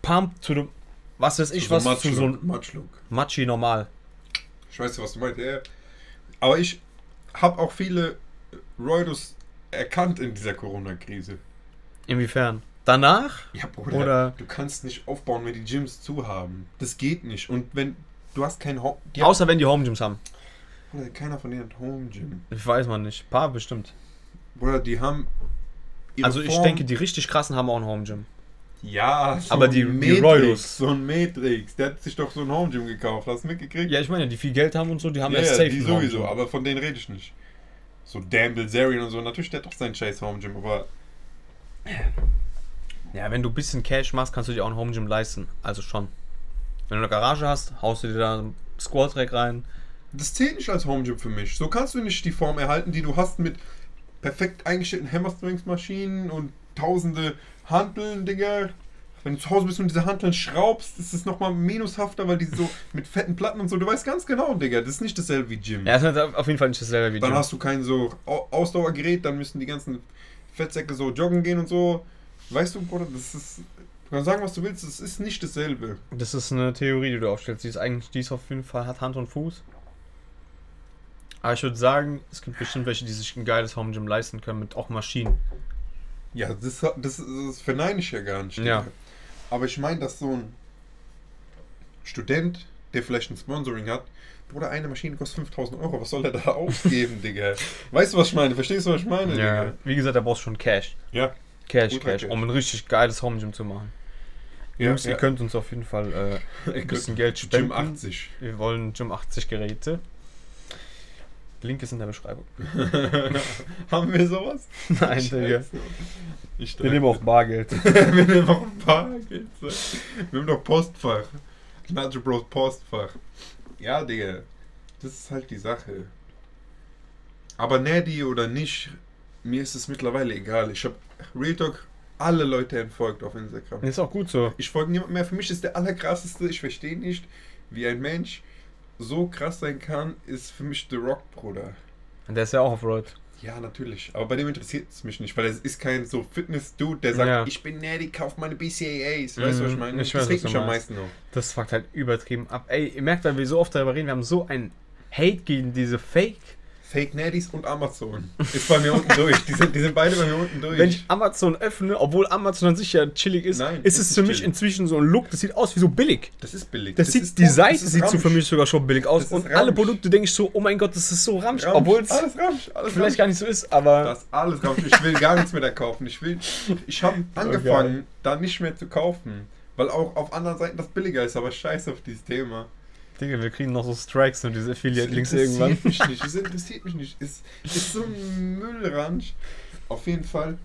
Pump zu dem. Was weiß ich, so was zu Matschlook, so Matschlook. Machi normal. Ich weiß ja, was du meinst. Ja. Aber ich habe auch viele Roidos erkannt in dieser Corona-Krise. Inwiefern? Danach? Ja, Bruder, Oder- du kannst nicht aufbauen, wenn die Gyms zu haben. Das geht nicht. Und wenn du hast kein Home... Die Außer wenn die Home Gyms haben. Keiner von denen hat Home-Gym. Ich weiß man nicht. Ein paar bestimmt. Bruder, die haben... Also ich Form- denke, die richtig krassen haben auch ein Home Gym. Ja, so Aber die- die Roidos. So ein Matrix. Der hat sich doch so ein Home-Gym gekauft. Hast du mitgekriegt? Ja, ich meine, die viel Geld haben und so, die haben ja, ja, safe die Home sowieso, Gym. aber von denen rede ich nicht. So Dan Bilzerian und so, natürlich, der hat doch sein scheiß Home Gym, aber Ja, wenn du ein bisschen Cash machst, kannst du dir auch ein Home Gym leisten. Also schon. Wenn du eine Garage hast, haust du dir da ein Squat Rack rein. Das zählt nicht als Home Gym für mich. So kannst du nicht die Form erhalten, die du hast mit perfekt eingestellten Hammerstrings-Maschinen und tausende Hanteln, Digga. Wenn du zu Hause bist und diese Hanteln schraubst, ist es nochmal minushafter, weil die so <laughs> mit fetten Platten und so, du weißt ganz genau, Digga, das ist nicht dasselbe wie Gym. Ja, das ist auf jeden Fall nicht dasselbe wie Dann Gym. hast du kein so Au- Ausdauergerät, dann müssen die ganzen Fettsäcke so joggen gehen und so. Weißt du, Bruder, das ist. Du kannst sagen, was du willst, es ist nicht dasselbe. Das ist eine Theorie, die du aufstellst. Die ist eigentlich, die ist auf jeden Fall, hat Hand und Fuß. Aber ich würde sagen, es gibt bestimmt welche, die sich ein geiles Home Gym leisten können mit auch Maschinen. Ja, das, das, das verneine ich ja gar nicht. Ja. Aber ich meine, dass so ein Student, der vielleicht ein Sponsoring hat, Bruder, eine Maschine kostet 5000 Euro, was soll er da <laughs> ausgeben, Digga? Weißt du, was ich meine? Verstehst du, was ich meine, Digga? Wie gesagt, da brauchst du schon Cash. Ja. Cash, Ultra Cash, Cash. um ein richtig geiles Home Gym zu machen. Ja, Jungs, ja. ihr könnt uns auf jeden Fall äh, <laughs> ein bisschen Geld spenden. Gym 80. Wir wollen Gym 80 Geräte. Link ist in der Beschreibung. <laughs> <laughs> Haben wir sowas? Nein, Digga. Ich <laughs> Wir nehmen auch Bargeld. wir nehmen auch Bargeld. Wir haben doch Postfach. Nacho Bros Postfach. Ja, Digga. Das ist halt die Sache. Aber Nerdy oder nicht, mir ist es mittlerweile egal. Ich habe Real Talk alle Leute entfolgt auf Instagram. Ist auch gut so. Ich folge niemand mehr. Für mich ist der allerkrasseste. Ich verstehe nicht, wie ein Mensch so krass sein kann, ist für mich The Rock, Bruder. Und der ist ja auch auf Road. Ja, natürlich. Aber bei dem interessiert es mich nicht, weil es ist kein so Fitness-Dude, der sagt, Ja. ich bin nerdy, kauf meine BCAAs. Weißt du, was ich Mhm, meine? ich das regt mich am meisten auf. Das fuckt halt übertrieben ab. Ey, ihr merkt, weil wir so oft darüber reden, wir haben so ein Hate gegen diese Fake Fake Naddies und Amazon. Ist bei mir unten durch. Die sind, die sind beide bei mir unten durch. Wenn ich Amazon öffne, obwohl Amazon an sich ja chillig ist, Nein, ist es für mich chillig. inzwischen so ein Look, das sieht aus wie so billig. das ist billig. Das, sieht, ist die Seite das sieht so für mich sogar schon billig aus. Das Und alle Ramsch. Produkte denke ich so, oh mein Gott, das ist so Ramsch, obwohl es alles Ramsch, alles vielleicht Ramsch. gar nicht so ist, aber Das ist alles Ramsch. Ich will gar nichts mehr da kaufen. Ich will, ich habe <laughs> angefangen, da nicht mehr zu kaufen. Weil auch auf anderen Seiten das billiger ist, aber scheiß auf dieses Thema. Digga, wir kriegen noch so Strikes und diese Affiliate-Links interessiert irgendwann. mich nicht. <laughs> Das interessiert mich nicht. Ist, ist so ein Müllransch. Auf jeden Fall.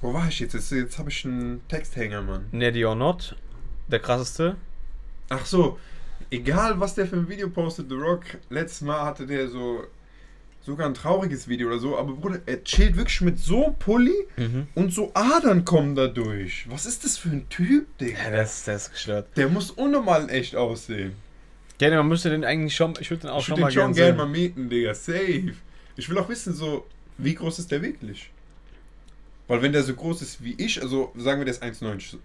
Wo war ich jetzt? Jetzt, jetzt habe ich einen Texthänger, Mann. Nerdy or not, der krasseste. Ach so. Egal, was der für ein Video postet, The Rock, letztes Mal hatte der so sogar ein trauriges Video oder so, aber Bruder, er chillt wirklich mit so einem Pulli Mhm. und so Adern kommen da durch. Was ist das für ein Typ, Digga? Ja, der ist, der ist gestört. Der muss unnormal echt aussehen. Ja, man müsste den eigentlich schon, ich würde den auch Ich schon würde mal den schon gerne gerne sehen. mal mieten, Digga. Safe. Ich will auch wissen, so, wie groß ist der wirklich? Weil wenn der so groß ist wie ich, also sagen wir, der ist 1,90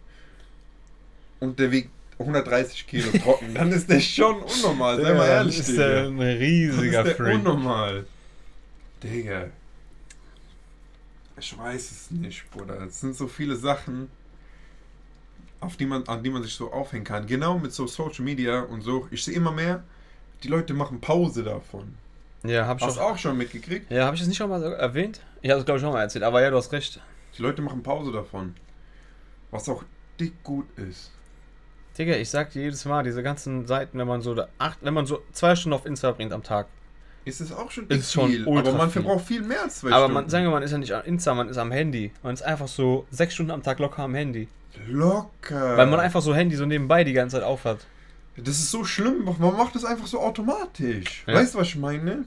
und der wiegt 130 Kilo <laughs> trocken, dann ist der schon unnormal. Sei mal ehrlich, ist Digga. ein Dann riesiger ist der Freak. unnormal. Digga. Ich weiß es nicht, Bruder. Es sind so viele Sachen, auf die man, an die man sich so aufhängen kann. Genau mit so Social Media und so. Ich sehe immer mehr, die Leute machen Pause davon. Ja, hab ich Hast du auch. auch schon mitgekriegt? Ja, habe ich das nicht schon mal erwähnt? Ich habe es glaube ich schon mal erzählt, aber ja, du hast recht. Die Leute machen Pause davon. Was auch dick gut ist. Digga, ich sag dir jedes Mal, diese ganzen Seiten, wenn man so acht, wenn man so zwei Stunden auf Insta bringt am Tag. Ist es auch schon Ist schon viel. ultra Aber man verbraucht viel mehr als zwei aber Stunden. man, sagen wir mal, man ist ja nicht am Insta, man ist am Handy. Man ist einfach so sechs Stunden am Tag locker am Handy. Locker. Weil man einfach so Handy so nebenbei die ganze Zeit aufhat. Das ist so schlimm. Man macht das einfach so automatisch. Ja. Weißt du, was ich meine?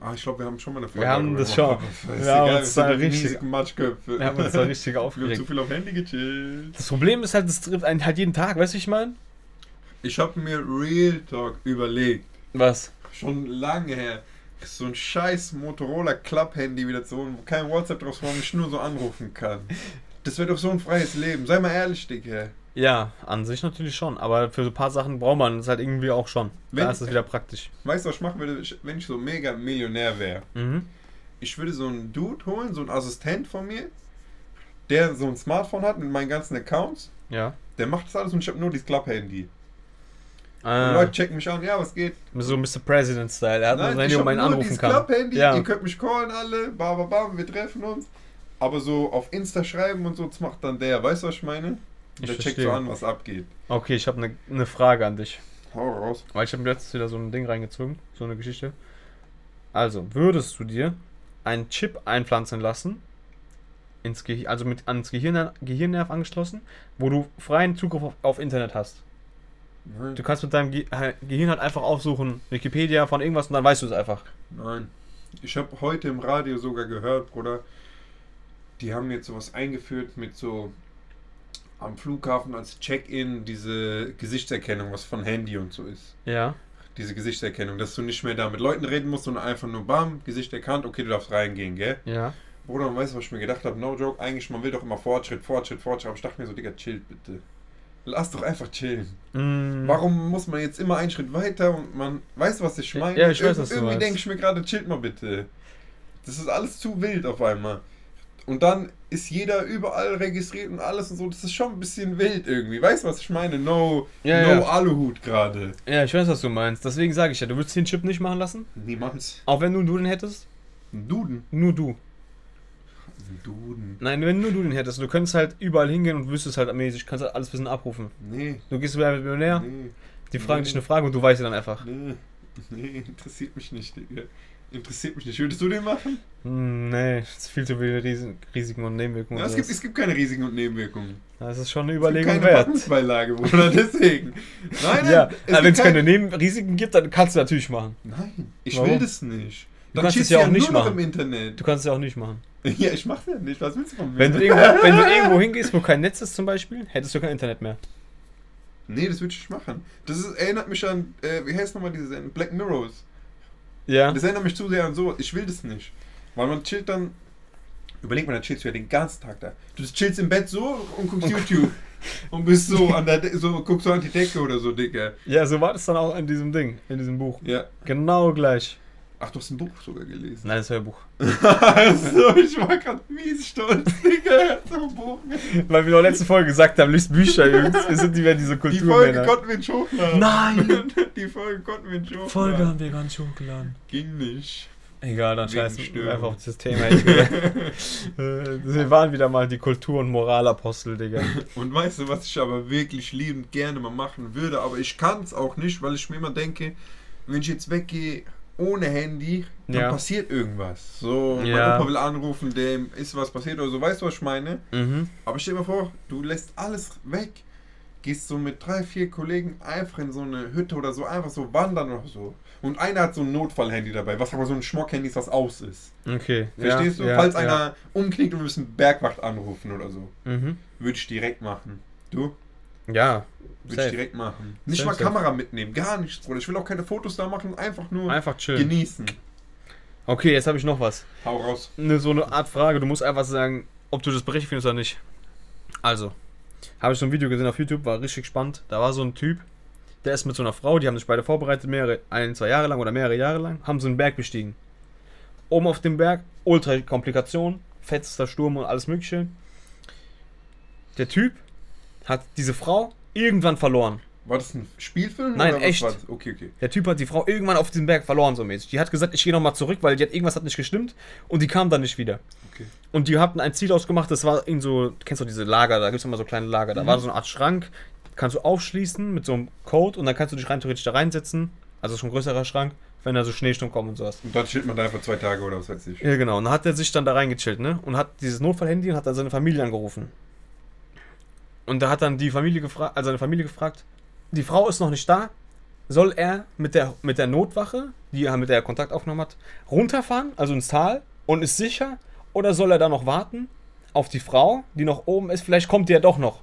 Ah, ich glaube, wir haben schon mal eine Folge Wir haben das schon. aber ist Wir haben uns da richtig- Matschköpfe. Wir haben uns da richtig <laughs> Wir haben aufgeregt. zu viel auf Handy gechillt. Das Problem ist halt, das trifft einen halt jeden Tag, weißt du, ich meine? Ich habe mir Real Talk überlegt. Was? Schon lange her. So ein scheiß Motorola Club-Handy wieder zu holen, wo kein WhatsApp drauf wo man mich nur so anrufen kann. Das wäre doch so ein freies Leben. Sei mal ehrlich, Digga. Ja, an sich natürlich schon, aber für so ein paar Sachen braucht man es halt irgendwie auch schon. Wenn- da ist es wieder praktisch. Weißt du, was ich machen würde, Ich- wenn ich so mega Millionär wäre? Mhm. Ich würde so einen Dude holen, so einen Assistent von mir, der so ein Smartphone hat mit meinen ganzen Accounts. Ja. Der macht das alles und ich habe nur dieses Club-Handy. Ah, Leute checken mich an, ja, was geht? so Mr. President-Style. Er hat nur sein ich Handy, ihn nur anrufen kann. Club-Handy, Ja. ihr könnt mich callen alle, bam, bam, bam, wir treffen uns. Aber so auf Insta schreiben und so, das macht dann der. Weißt du, was ich meine? Ich der checkt verstehe. so an, was abgeht. Okay, ich habe eine ne Frage an dich. Hau raus. Weil ich habe letztens wieder so ein Ding reingezogen, so eine Geschichte. Also, würdest du dir einen Chip einpflanzen lassen, ins also mit ans Gehirn Gehirnnerv angeschlossen, wo du freien Zugriff auf, auf Internet hast? Nein, Du kannst mit deinem Ge äh, Gehirn halt einfach aufsuchen, Wikipedia von irgendwas und dann weißt du es einfach. nein. Ich habe heute im Radio sogar gehört, Bruder, die haben jetzt sowas eingeführt mit so am Flughafen als Check-in diese Gesichtserkennung, was von Handy und so ist. Ja. Diese Gesichtserkennung, dass du nicht mehr da mit Leuten reden musst, sondern einfach nur bam, Gesicht erkannt, okay, du darfst reingehen, gell? Ja. Bruder, und weißt du, was ich mir gedacht habe? No joke, eigentlich, man will doch immer Fortschritt, Fortschritt, Fortschritt. Aber ich dachte mir so, Digga, chill bitte. Lass doch einfach chillen. Mm, Warum muss man jetzt immer einen Schritt weiter und man, weißt du, was ich meine? Ja, ich weiß, Irg- was du Irgendwie denke ich mir gerade, chillt mal bitte. Das ist alles zu wild auf einmal. Und dann ist jeder überall registriert und alles und so. Das ist schon ein bisschen wild irgendwie. Weißt du, was ich meine? No, Ja, no ja. Aluhut gerade. Ja, ich weiß, was du meinst. Deswegen sage ich ja, du würdest den Chip nicht machen lassen? Niemals. Auch wenn du den hättest? Ein Duden. Nur du. Duden. Nein, wenn nur du den hättest. Du könntest halt überall hingehen und wüsstest halt mäßig, kannst halt alles bisschen abrufen. Nee. Du gehst wieder mit Millionär, Nee. die fragen Nee. dich eine Frage und du weißt sie dann einfach. Nee. <laughs> Nee, interessiert mich nicht, Digga. Interessiert mich nicht. Würdest du den machen? Hm, nee, es ist viel zu viele Risiken, Risiken und Nebenwirkungen. Ja, es, gibt, es gibt keine Risiken und Nebenwirkungen. das ist schon eine Es gibt Überlegung keine wert. Backensbeilage, Bruder, <laughs> deswegen. Nein, nein. Ja, es wenn es keine kein- Nebenrisiken gibt, dann kannst du natürlich machen. Nein, ich Warum? will das nicht. Du kannst es ja auch nicht nur noch machen. im Internet. Du kannst es ja auch nicht machen. <laughs> Ja, ich mach's ja nicht. Was willst du von mir? Wenn du, irgendwo, wenn du irgendwo hingehst, wo kein Netz ist zum Beispiel, hättest du kein Internet mehr. nee, das würde ich nicht machen. Das ist, erinnert mich an, äh, wie heißt nochmal diese Sendung? Black Mirrors. Ja. Das erinnert mich zu sehr an so. Ich will das nicht. Weil man chillt dann. Überleg mal, dann chillst du ja den ganzen Tag da. Du chillst im Bett so und guckst YouTube. und bist so an der De so guckst so an die Decke oder so, Digga. Ja, so war das dann auch in diesem Ding, in diesem Buch. Ja. Genau gleich. Ach, du hast ein Buch sogar gelesen. Nein, das Hörbuch. also, <laughs> ich war gerade mies stolz, Digga. So ein Buch. Weil wir in der letzten Folge gesagt haben, liest Bücher, Jungs. Wir sind nicht mehr diese <laughs> Die Folge konnten wir nicht hochladen. Nein! Die Folge konnten wir nicht hochladen. Folge haben wir gar nicht hochgeladen. Ging nicht. Egal, dann scheißen wir einfach auf das Thema. <laughs> Äh, wir waren wieder mal die Kultur- und Moralapostel, Digga. Und weißt du, was ich aber wirklich liebend gerne mal machen würde, aber ich kann es auch nicht, weil ich mir immer denke, wenn ich jetzt weggehe ohne Handy, dann Ja. passiert irgendwas. So, mein Ja. Opa will anrufen, dem ist was passiert oder so, weißt du, was ich meine? Mhm. Aber stell dir mal vor, du lässt alles weg, gehst so mit drei, vier Kollegen einfach in so eine Hütte oder so, einfach so wandern oder so. Und einer hat so ein Notfallhandy dabei, was aber so ein Schmock-Handy ist, was aus ist. Okay. Verstehst ja, du? Falls einer umknickt und wir müssen Bergwacht anrufen oder so. Mhm. Würde ich direkt machen. Du? Ja. Würde ich direkt machen. Nicht Safe, mal safe. Kamera mitnehmen, gar nichts, Bruder. Ich will auch keine Fotos da machen, einfach nur Einfach chillen. genießen. Okay, jetzt habe ich noch was. Hau raus. Eine, so eine Art Frage. Du musst einfach sagen, ob du das berechtigt findest oder nicht. Also, habe ich so ein Video gesehen auf YouTube, war richtig spannend. Da war so ein Typ, der ist mit so einer Frau, die haben sich beide vorbereitet, mehrere, ein, zwei Jahre lang oder mehrere Jahre lang, haben so einen Berg bestiegen. Oben auf dem Berg, ultra Komplikation, fetzter Sturm und alles Mögliche. Der Typ hat diese Frau irgendwann verloren. War das ein Spielfilm? Nein, echt. Okay, okay. Der Typ hat die Frau irgendwann auf diesem Berg verloren, so mäßig. Die hat gesagt, ich gehe nochmal zurück, weil die hat irgendwas hat nicht gestimmt und die kam dann nicht wieder. okay. Und die hatten ein Ziel ausgemacht, das war in so, kennst du diese Lager, da gibt es immer so kleine Lager, da Mhm. war so eine Art Schrank, kannst du aufschließen mit so einem Code und dann kannst du dich rein theoretisch da reinsetzen, also schon ein größerer Schrank, wenn da so Schneesturm kommt und sowas. Und dann chillt man da einfach zwei Tage oder was weiß ich. Ja genau, und dann hat er sich dann da reingechillt, ne, und hat dieses Notfallhandy und hat dann seine Familie angerufen. Und da hat dann die Familie gefragt, also seine Familie gefragt, die Frau ist noch nicht da, soll er mit der, mit der Notwache, die er mit der er Kontakt aufgenommen hat, runterfahren, also ins Tal und ist sicher, oder soll er da noch warten auf die Frau, die noch oben ist, vielleicht kommt die ja doch noch.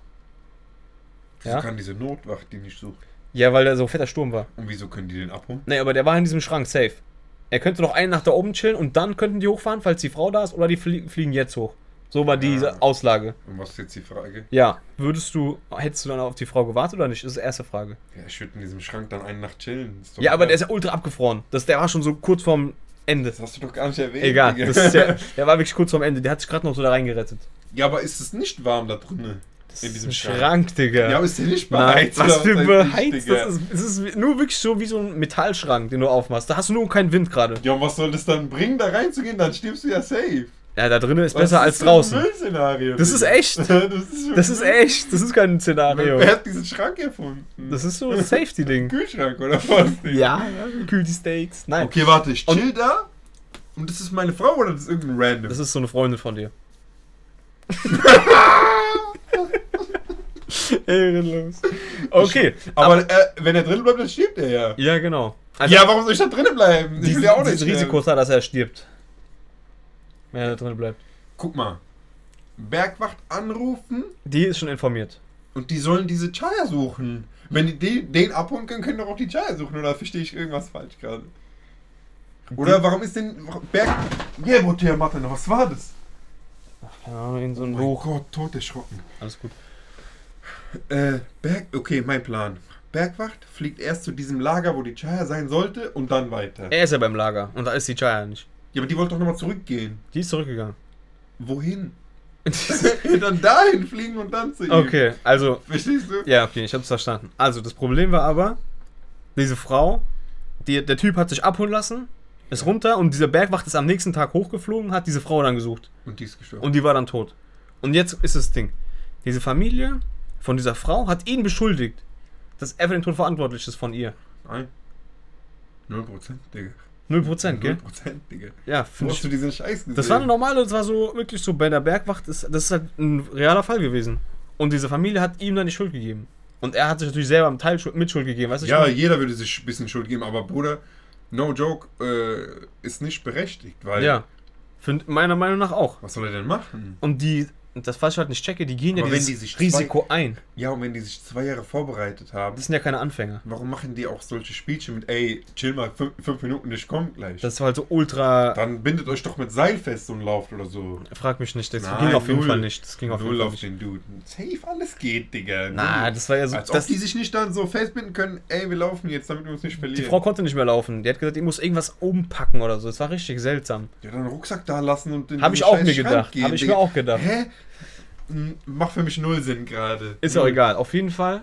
Wieso Ja? kann diese Notwacht die nicht suchen? Ja, weil da so fetter Sturm war. Und wieso können die den abholen? Nee, aber der war in diesem Schrank, safe. Er könnte noch einen nach da oben chillen und dann könnten die hochfahren, falls die Frau da ist, oder die flie fliegen jetzt hoch. So war Ah. Auslage. Und was ist jetzt die Frage? Ja, würdest du, hättest du dann auf die Frau gewartet oder nicht? Das ist die erste Frage. Ja, ich würde in diesem Schrank dann eine Nacht chillen. Ja, aber klar. der ist ja ultra abgefroren. Das, der war schon so kurz vorm Ende. Das hast du doch gar nicht erwähnt. Egal, das ist ja, <laughs> der war wirklich kurz vorm Ende. Der hat sich gerade noch so da reingerettet. ja, aber ist es nicht warm da drinnen? Das In diesem Schrank. Schrank, Digga. Ja, aber ist der nicht Nein, beheizt? was oder für beheizt das ist. Es ist nur wirklich so wie so ein Metallschrank, den du aufmachst. Da hast du nur keinen Wind gerade. Ja, und was soll das dann bringen, da reinzugehen? Dann stirbst du ja safe. Ja, da drinnen ist Was besser ist als das für ein draußen. Müllszenario, Das ist echt. <laughs> das ist, Das ist echt. Das ist kein Szenario. Wer hat diesen Schrank erfunden? Das ist so ein Safety-Ding. <laughs> Kühlschrank oder was? <laughs> Ja, kühl die Steaks. Nein. Okay, warte, ich Und- chill da. Und das ist meine Frau oder das ist irgendein Random? Das ist so eine Freundin von dir. Ehrenlos. Okay, aber äh, wenn er drin bleibt, dann stirbt er ja. ja, genau. Also, ja, warum soll ich da drinnen bleiben? Ich dieses, will ja auch nicht sterben. Risiko ist da, dass er stirbt. Wenn er da drin bleibt. Guck mal. Bergwacht anrufen Die ist schon informiert. und die sollen diese Chaya suchen. Wenn die den, den abholen können, können doch auch die Chaya suchen. Oder verstehe ich irgendwas falsch gerade? Oder warum ist denn Berg... Yeah, Motel Martin, was war das? Ja, in so Oh ein mein Buch. Gott, tot erschrocken. Alles gut. Äh, Berg... Okay, mein Plan. Bergwacht fliegt erst zu diesem Lager, wo die Chaya sein sollte und dann weiter. Er ist ja beim Lager und da ist die Chaya nicht. Ja, aber die wollte doch nochmal zurückgehen. Die ist zurückgegangen. Wohin? <laughs> dann dahin fliegen und dann zu ihm. okay, also Verstehst du? Ja, okay, ich hab's verstanden. Also, das Problem war aber, diese Frau, die, der Typ hat sich abholen lassen, ist runter und dieser Bergwacht ist am nächsten Tag hochgeflogen, hat diese Frau dann gesucht. Und die ist gestorben. Und die war dann tot. Und jetzt ist das Ding. Diese Familie von dieser Frau hat ihn beschuldigt, dass er für den Tod verantwortlich ist von ihr. Nein. 0%, Digga. 0%, gell? 0%, Digga. Ja, finde hast du ich. diesen Scheiß gesehen? Das war eine normale, das war so wirklich so bei der Bergwacht, ist, das ist halt ein realer Fall gewesen. Und diese Familie hat ihm dann die Schuld gegeben. Und er hat sich natürlich selber am Teil Schuld- Mitschuld gegeben, weißt du? ich Ja, jeder würde sich ein bisschen Schuld geben, aber Bruder, no joke, äh, ist nicht berechtigt, weil. Ja. Find, meiner Meinung nach auch. Was soll er denn machen? Und die das, was ich halt nicht checke, die gehen ja Aber dieses Risiko ein. Ja, und wenn die sich zwei Jahre vorbereitet haben, Das sind ja keine Anfänger. warum machen die auch solche Spielchen mit, ey, chill mal fünf, fünf Minuten, ich komm gleich. Das war halt so ultra. Dann bindet euch doch mit Seil fest und lauft oder so. Frag mich nicht, das Nein, ging auf jeden null. Fall nicht. Das ging auf jeden Null Fall auf nicht. den Dude. Safe, alles geht, Digga. Na, das war ja so. Als Das, ob die sich nicht dann so festbinden können, ey, wir laufen jetzt, damit wir uns nicht verlieren. die Frau konnte nicht mehr laufen. Die hat gesagt, ich muss irgendwas umpacken oder so. Das war richtig seltsam. Ja, dann Rucksack da lassen und in Habe ich auch scheiß mir Schrank gedacht. gehen, Habe ich Digga. mir auch gedacht. Hä? Hm, Macht für mich null Sinn gerade. Ist auch Null. egal. Auf jeden Fall.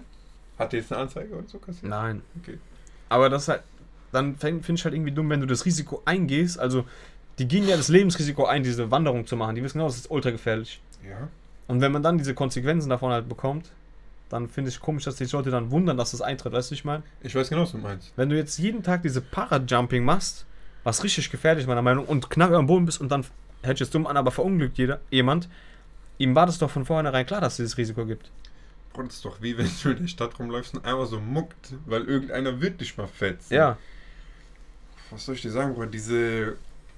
Hat der jetzt eine Anzeige oder so kassiert? Nein. Okay. Aber das ist halt. Dann finde ich halt irgendwie dumm, wenn du das Risiko eingehst. Also, die gehen ja das Lebensrisiko ein, diese Wanderung zu machen. Die wissen genau, das ist ultra gefährlich. Ja. Und wenn man dann diese Konsequenzen davon halt bekommt, dann finde ich komisch, dass die Leute dann wundern, dass das eintritt. Weißt du, was ich meine? Ich weiß genau, was du meinst. Wenn du jetzt jeden Tag diese Parajumping machst, was richtig gefährlich meiner Meinung nach, und knapp am Boden bist und dann hält es dumm an, aber verunglückt jeder, jemand, ihm war das doch von vornherein klar, dass es dieses Risiko gibt. Bro, das ist doch wie wenn du in der Stadt rumläufst und einmal so muckt, weil irgendeiner wird dich mal fetzen. Ja, Was soll ich dir sagen, Bro? Diese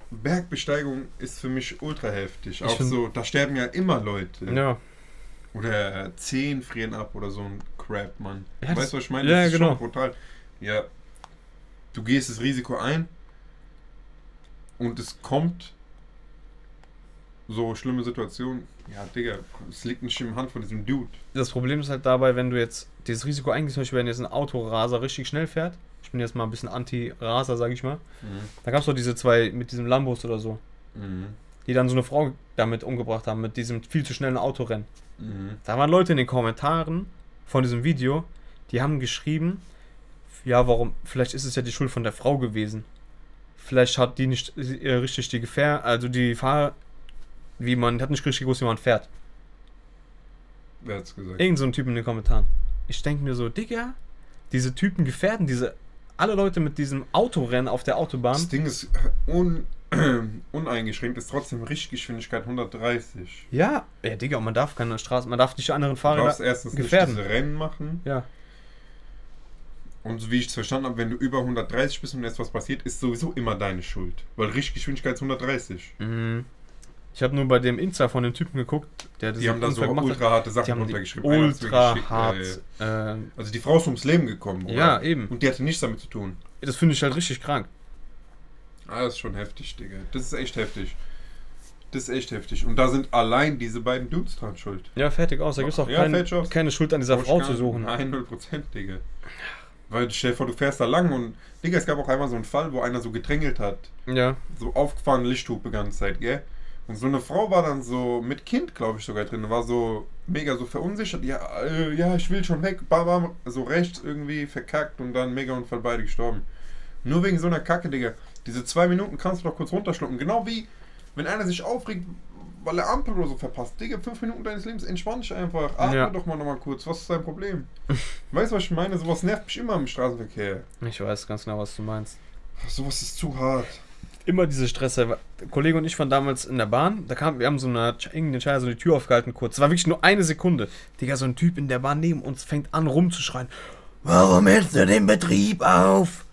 Bergbesteigung ist für mich ultra heftig. Ich Auch find- so, da sterben ja immer Leute. ja. Oder Zehen frieren ab oder so ein Crap, Mann. Ja, weißt du, was ich meine? ja, das ist genau. schon brutal. Ja, du gehst das Risiko ein und es kommt so schlimme Situation. Ja, Digga, es liegt nicht in der Hand von diesem Dude. Das Problem ist halt dabei, wenn du jetzt dieses Risiko eingehst, zum Beispiel, wenn jetzt ein Autoraser richtig schnell fährt, ich bin jetzt mal ein bisschen Anti-Raser, sag ich mal, da gab es doch diese zwei mit diesem Lambos oder so, Mhm. die dann so eine Frau damit umgebracht haben, mit diesem viel zu schnellen Autorennen. Mhm. Da waren Leute in den Kommentaren von diesem Video, die haben geschrieben, ja, warum, vielleicht ist es ja die Schuld von der Frau gewesen. Vielleicht hat die nicht äh, richtig die Gefähr, also die Fahr, wie man, hat nicht richtig gewusst, wie man fährt. Wer hat's gesagt? Irgend so ein Typ in den Kommentaren. Ich denke mir so, Digga, diese Typen gefährden diese, alle Leute mit diesem Autorennen auf der Autobahn. Das Ding ist un, <clears throat> uneingeschränkt, ist trotzdem Richtgeschwindigkeit 130. Ja, ja, Digga, und man darf keine Straße, man darf nicht anderen Du Fahrer. darfst erstens gefährden. nicht diese Rennen machen. Ja, Und so wie ich es verstanden habe, wenn du über 130 bist und jetzt was passiert, ist sowieso immer deine Schuld. Weil Richtgeschwindigkeit ist 130. mhm. Ich habe nur bei dem Insta von dem Typen geguckt, der Die haben da so gemacht ultra harte Sachen runtergeschrieben. Ultra hart. äh, Also die Frau ist ums Leben gekommen. Bruder. ja, eben. Und die hatte nichts damit zu tun. Das finde ich halt richtig krank. Ah, das ist schon heftig, Digga. Das ist echt heftig. Das ist echt heftig. Und da sind allein diese beiden Dudes dran schuld. Ja, fertig aus. Da gibt es auch Ja, kein, keine Schuld an dieser Brauch Frau zu suchen. Nein, 0%, Digga. Weil stell dir vor, du fährst da lang und, Digga, es gab auch einmal so einen Fall, wo einer so gedrängelt hat. Ja, So aufgefahren Lichthupe die ganze Zeit, gell? Und so eine Frau war dann so mit Kind, glaube ich, sogar drin. War so mega so verunsichert. Ja, äh, ja, ich will schon weg. Bam, bam, so rechts irgendwie verkackt und dann mega Unfall beide gestorben. Nur wegen so einer Kacke, Digga. Diese zwei Minuten kannst du doch kurz runterschlucken. Genau wie, wenn einer sich aufregt, weil er Ampel oder so verpasst. Digga, fünf Minuten deines Lebens, entspann dich einfach. Atme Ja. doch mal nochmal kurz. Was ist dein Problem? <laughs> weißt du, was ich meine? Sowas nervt mich immer im Straßenverkehr. ich weiß ganz genau, was du meinst. Sowas ist zu hart. Immer diese Stresse. Kollege und ich waren damals in der Bahn. Da kam, wir haben so eine Scheiße, so die Tür aufgehalten kurz. Es war wirklich nur eine Sekunde. Digga, so ein Typ in der Bahn neben uns fängt an rumzuschreien. Warum hältst du den Betrieb auf?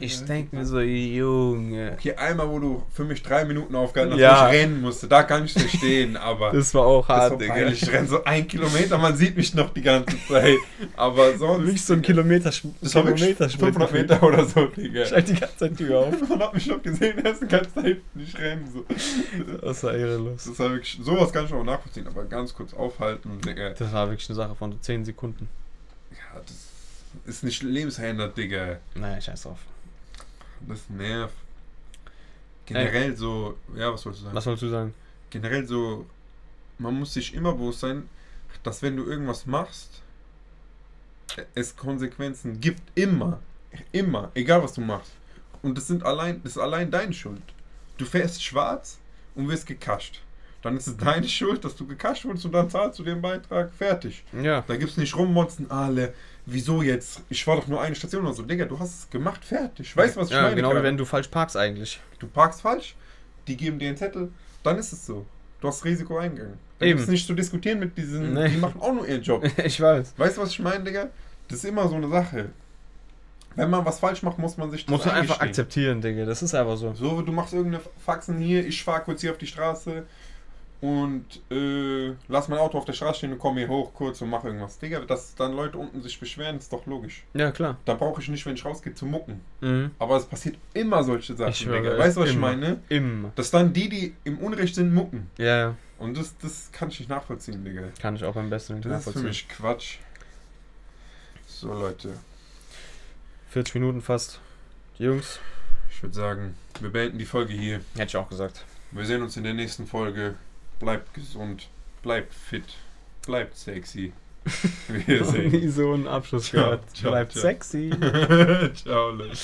Ich denke mir so, Junge. Okay, einmal, wo du für mich drei Minuten aufgehalten hast, Ja. ich rennen musste, da kann ich verstehen, <laughs> aber Das war auch hart, war Digga. Ich renne so ein Kilometer, man sieht mich noch die ganze Zeit. Aber sonst. Wirklich so ein Kilometer, Das Kilometer 500 Meter oder so, Digga. Ich halt die ganze Zeit Tür auf. Man hat mich noch gesehen, er ist die ganze Zeit nicht rennen. So. Das war ehrenlos. Das war wirklich, sowas kann ich auch nachvollziehen, aber ganz kurz aufhalten, Digga. Das war wirklich eine Sache von so 10 Sekunden. Ja, das ist nicht lebensverändert, Digga. Naja, scheiß drauf. Das nervt. Generell so, ja, was wolltest du sagen? Was sollst du sagen? generell so, man muss sich immer bewusst sein, dass wenn du irgendwas machst, es Konsequenzen gibt. Immer. Immer. Egal was du machst. Und das sind allein, das ist allein deine Schuld. Du fährst schwarz und wirst gekascht. Dann ist es deine Schuld, dass du gekascht wurdest und dann zahlst du den Beitrag. Fertig. Ja. Da gibt es nicht rummonzen, alle. Wieso jetzt? Ich war doch nur eine Station oder so. Digga, du hast es gemacht, fertig. Weißt du, was ich ja, meine? genau wie wenn du falsch parkst eigentlich. Du parkst falsch, die geben dir einen Zettel, dann ist es so. Du hast Risiko eingegangen. Da Eben. gibt's nicht zu diskutieren mit diesen, Nee. die machen auch nur ihren Job. <laughs> ich weiß. weißt du, was ich meine, Digga? Das ist immer so eine Sache. Wenn man was falsch macht, muss man sich das Muss man einfach akzeptieren, Digga. Das ist einfach so. So, du machst irgendeine Faxen hier, ich fahr kurz hier auf die Straße. Und äh, lass mein Auto auf der Straße stehen und komme hier hoch kurz und mache irgendwas. Digga, dass dann Leute unten sich beschweren, ist doch logisch. Ja, klar. Da brauche ich nicht, wenn ich rausgehe, zu mucken. Mhm. Aber es passiert immer solche Sachen, Ich Digga. Weißt du, was ich immer. meine? Immer. Dass dann die, die im Unrecht sind, mucken. Ja, ja. Und das, das kann ich nicht nachvollziehen, Digga. Kann ich auch beim besten nicht Das ist für nachvollziehen. mich Quatsch. So, Leute. 40 Minuten fast. Jungs, Ich würde sagen, wir beenden die Folge hier. hätte ich auch gesagt. Wir sehen uns in der nächsten Folge. Bleibt gesund, bleibt fit, bleibt sexy. <laughs> Wir sehen. Nie so einen Abschluss Ciao, gehört. ciao, Bleibt ciao. sexy. <laughs> Ciao, Leute.